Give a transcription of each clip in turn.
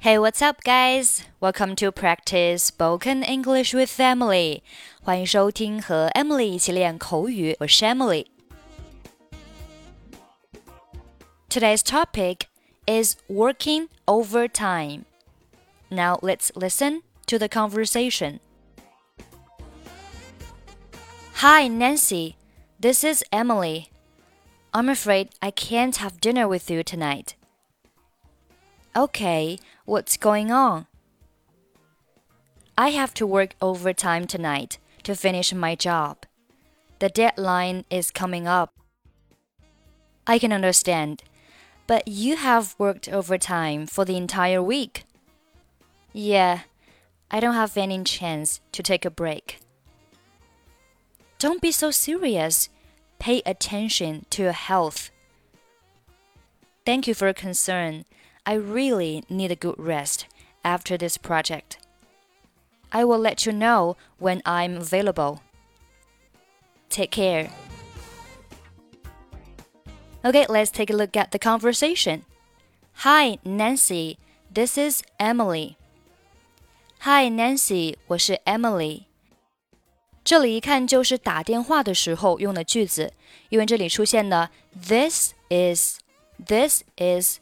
Hey, what's up, guys? Welcome to practice spoken English with Emily. 欢迎收听和 Emily 一起练口语，我是 Emily。Today's topic is working overtime. Now let's listen to the conversation. Hi, Nancy. This is Emily. I'm afraid I can't have dinner with you tonight. Okay, what's going on? I have to work overtime tonight to finish my job. The deadline is coming up. I can understand, but you have worked overtime for the entire week. Yeah, I don't have any chance to take a break. Don't be so serious. Pay attention to your health. Thank you for your concern. I really need a good rest after this project. I will let you know when I'm available. Take care. Okay, let's take a look at the conversation. Hi, Nancy. This is Emily. Hi, Nancy. 我是 Emily. 这里一看就是打电话的时候用的句子，因为这里出现的 this is this is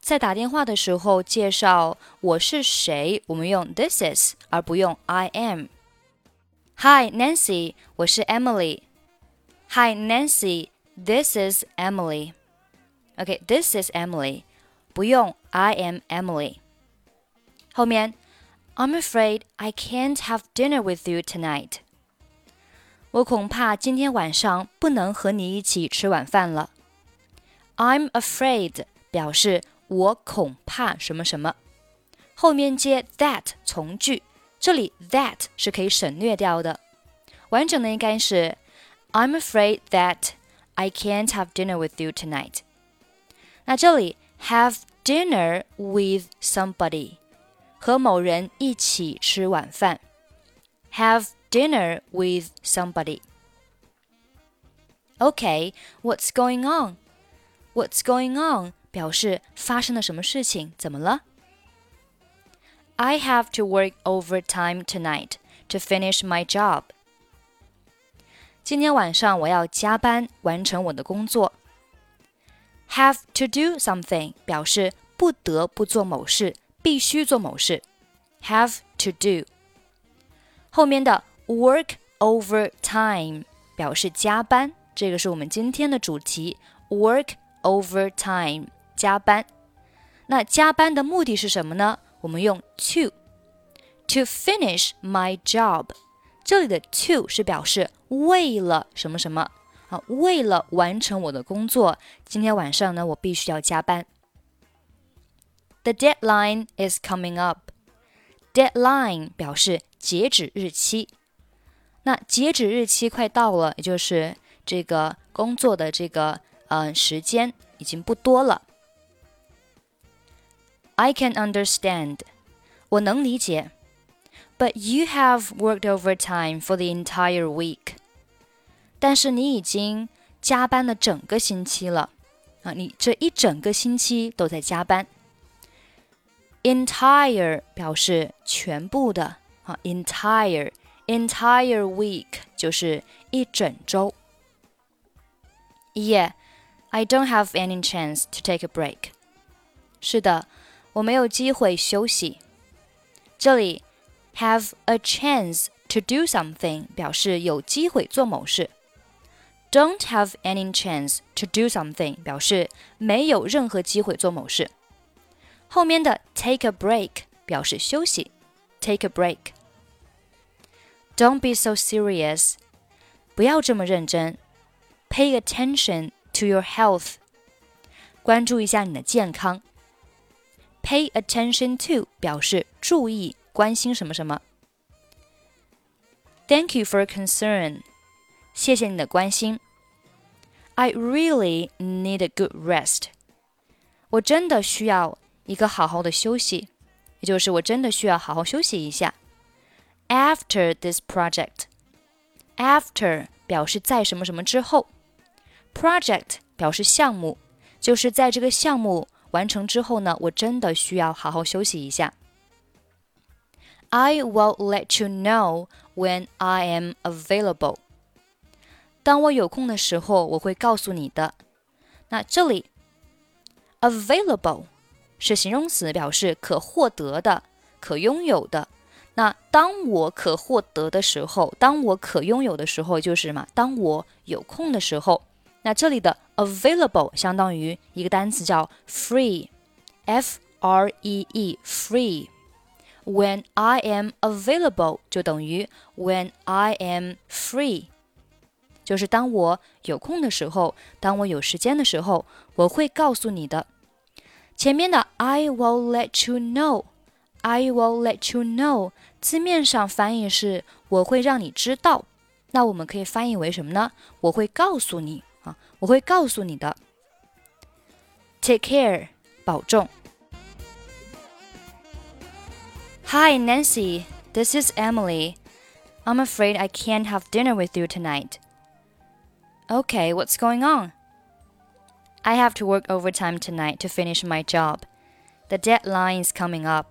在打电话的时候介绍我是谁，我们用 this is 而不用 I am。Hi Nancy，我是 Emily。Hi Nancy，this is Emily。OK，this is Emily，不用 I am Emily。后面，I'm afraid I can't have dinner with you tonight。我恐怕今天晚上不能和你一起吃晚饭了。I'm afraid 表示 我恐怕什么什么，后面接 that 从句，这里 that 是可以省略掉的，完整的应该是 I'm afraid that I can't have dinner with you tonight。那这里 have dinner with somebody 和某人一起吃晚饭，have dinner with somebody。Okay, what's going on? What's going on? 表示发生了什么事情，怎么了？I have to work overtime tonight to finish my job. 今天晚上我要加班完成我的工作。Have to do something 表示不得不做某事，必须做某事。Have to do 后面的 work overtime 表示加班，这个是我们今天的主题。Work overtime 加班，那加班的目的是什么呢？我们用 to to finish my job，这里的 to 是表示为了什么什么啊？为了完成我的工作，今天晚上呢，我必须要加班。The deadline is coming up。Deadline 表示截止日期，那截止日期快到了，也就是这个工作的这个呃时间已经不多了。I can understand. 我能理解。But you have worked overtime for the entire week. 但是你已经加班了整个星期了啊！你这一整个星期都在加班。Entire 表示全部的啊，entire entire week 就是一整周。Yeah, I don't have any chance to take a break. 是的。 我没有机会休息。这里 have a chance to do something 表示有机会做某事。Don't have any chance to do something 表示没有任何机会做某事。后面的 take a break 表示休息。Take a break。Don't be so serious，不要这么认真。Pay attention to your health，关注一下你的健康。 Pay attention to 表示注意、关心什么什么。Thank you for concern，谢谢你的关心。I really need a good rest，我真的需要一个好好的休息，也就是我真的需要好好休息一下。After this project，after 表示在什么什么之后，project 表示项目，就是在这个项目。 完成之后呢，我真的需要好好休息一下。I will let you know when I am available。当我有空的时候，我会告诉你的。那这里 available 是形容词，表示可获得的、可拥有的。那当我可获得的时候，当我可拥有的时候，就是什么？当我有空的时候。那这里的 available 相当于一个单词叫 free，f r e e free。When I am available 就等于 when I am free，就是当我有空的时候，当我有时间的时候，我会告诉你的。前面的 I will let you know，I will let you know，字面上翻译是我会让你知道，那我们可以翻译为什么呢？我会告诉你啊，我会告诉你的。Take care，保重。Hi, Nancy. This is Emily. I'm afraid I can't have dinner with you tonight. Okay, what's going on? I have to work overtime tonight to finish my job. The deadline is coming up.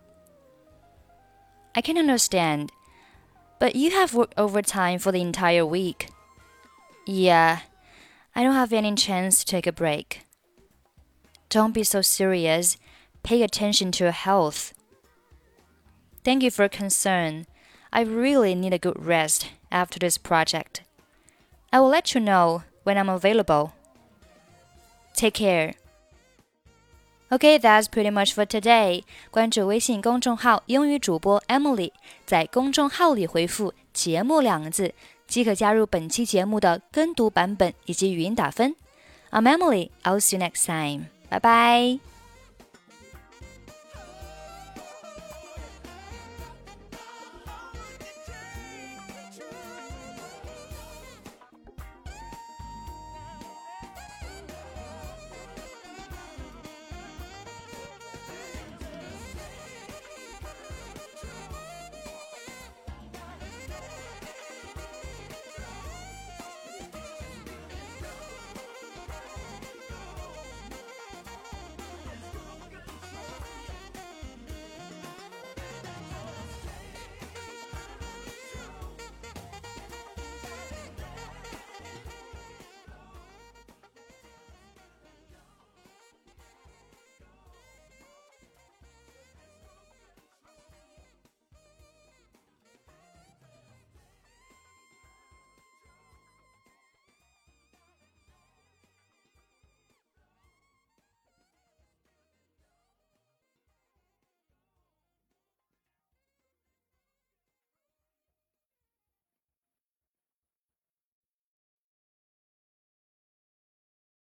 I can understand, but you have worked overtime for the entire week. Yeah, I don't have any chance to take a break. Don't be so serious. Pay attention to your health. Thank you for concern. I really need a good rest after this project. I will let you know when I'm available. Take care. Okay, that's pretty much for today. 关注微信公众号“英语主播 Emily”，在公众号里回复“节目”两个字， 即可加入本期节目的跟读版本以及语音打分。I'm Emily. I'll see you next time. Bye bye.